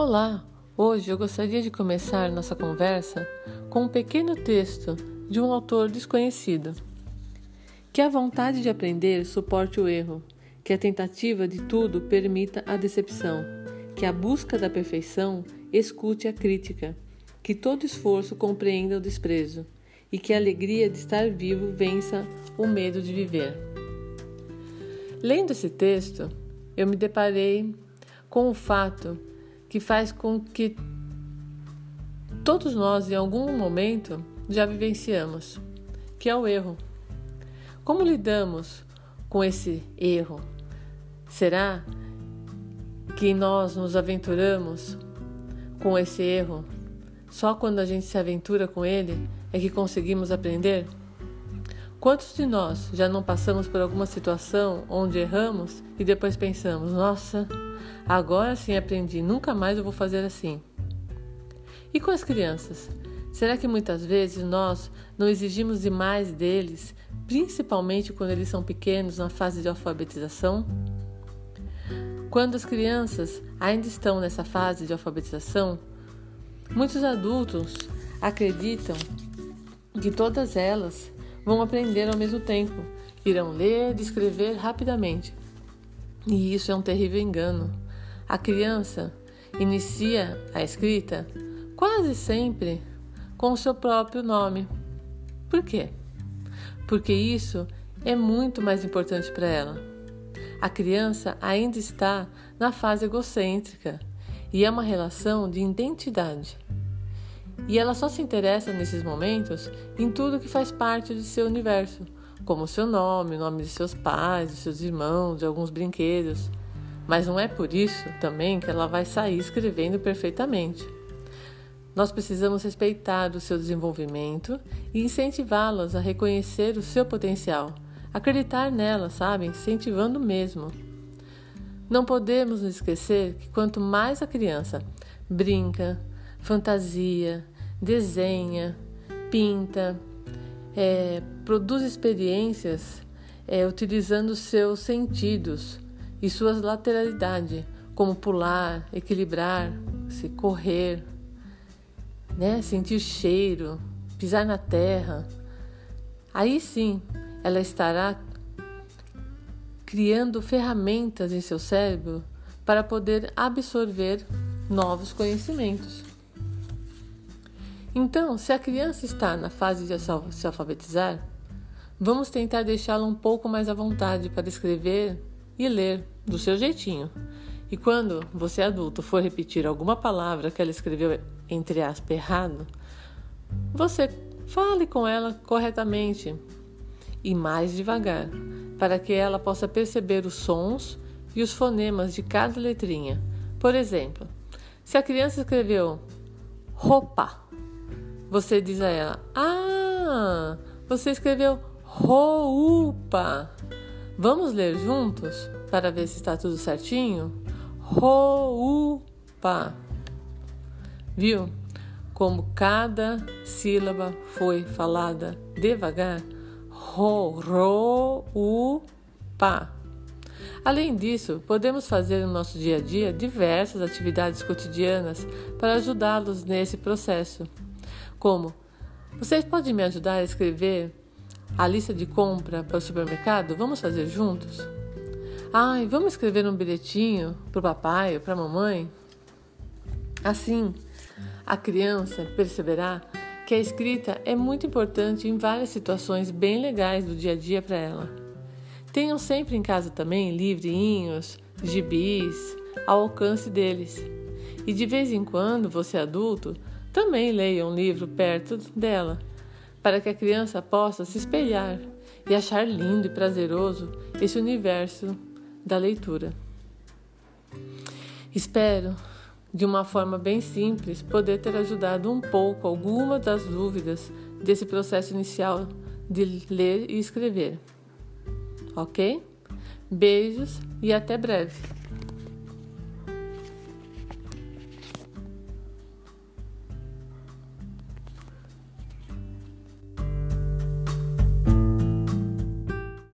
Olá! Hoje eu gostaria de começar nossa conversa com um pequeno texto de um autor desconhecido. Que a vontade de aprender suporte o erro, que a tentativa de tudo permita a decepção, que a busca da perfeição escute a crítica, que todo esforço compreenda o desprezo e que a alegria de estar vivo vença o medo de viver. Lendo esse texto, eu me deparei com o fato que faz com que todos nós, em algum momento, já vivenciamos, que é o erro. Como lidamos com esse erro? Será que nós nos aventuramos com esse erro? Só quando a gente se aventura com ele é que conseguimos aprender? Quantos de nós já não passamos por alguma situação onde erramos e depois pensamos: nossa, agora sim aprendi, nunca mais eu vou fazer assim? E com as crianças? Será que muitas vezes nós não exigimos demais deles, principalmente quando eles são pequenos na fase de alfabetização? Quando as crianças ainda estão nessa fase de alfabetização, muitos adultos acreditam que todas elas vão aprender ao mesmo tempo, irão ler e escrever rapidamente. E isso é um terrível engano. A criança inicia a escrita quase sempre com o seu próprio nome. Por quê? Porque isso é muito mais importante para ela. A criança ainda está na fase egocêntrica e é uma relação de identidade. E ela só se interessa nesses momentos em tudo que faz parte de seu universo, como seu nome, o nome de seus pais, de seus irmãos, de alguns brinquedos. Mas não é por isso também que ela vai sair escrevendo perfeitamente. Nós precisamos respeitar o seu desenvolvimento e incentivá-las a reconhecer o seu potencial, acreditar nela, sabe? Incentivando mesmo. Não podemos esquecer que quanto mais a criança brinca, fantasia, desenha, pinta, é, produz experiências é, utilizando seus sentidos e suas lateralidades, como pular, equilibrar, se correr, né, sentir cheiro, pisar na terra. Aí sim, ela estará criando ferramentas em seu cérebro para poder absorver novos conhecimentos. Então, se a criança está na fase de se alfabetizar, vamos tentar deixá-la um pouco mais à vontade para escrever e ler do seu jeitinho. E quando você adulto for repetir alguma palavra que ela escreveu entre aspas errado, você fale com ela corretamente e mais devagar, para que ela possa perceber os sons e os fonemas de cada letrinha. Por exemplo, se a criança escreveu roupa, você diz a ela: Ah, você escreveu roupa. Vamos ler juntos para ver se está tudo certinho? Roupa. Viu como cada sílaba foi falada devagar? Roupa. Além disso, podemos fazer no nosso dia a dia diversas atividades cotidianas para ajudá-los nesse processo como vocês podem me ajudar a escrever a lista de compra para o supermercado? Vamos fazer juntos? Ai, vamos escrever um bilhetinho para o papai ou para a mamãe? Assim, a criança perceberá que a escrita é muito importante em várias situações bem legais do dia a dia para ela. Tenham sempre em casa também livrinhos, gibis, ao alcance deles. E de vez em quando, você adulto, também leia um livro perto dela, para que a criança possa se espelhar e achar lindo e prazeroso esse universo da leitura. Espero, de uma forma bem simples, poder ter ajudado um pouco alguma das dúvidas desse processo inicial de ler e escrever. Ok? Beijos e até breve!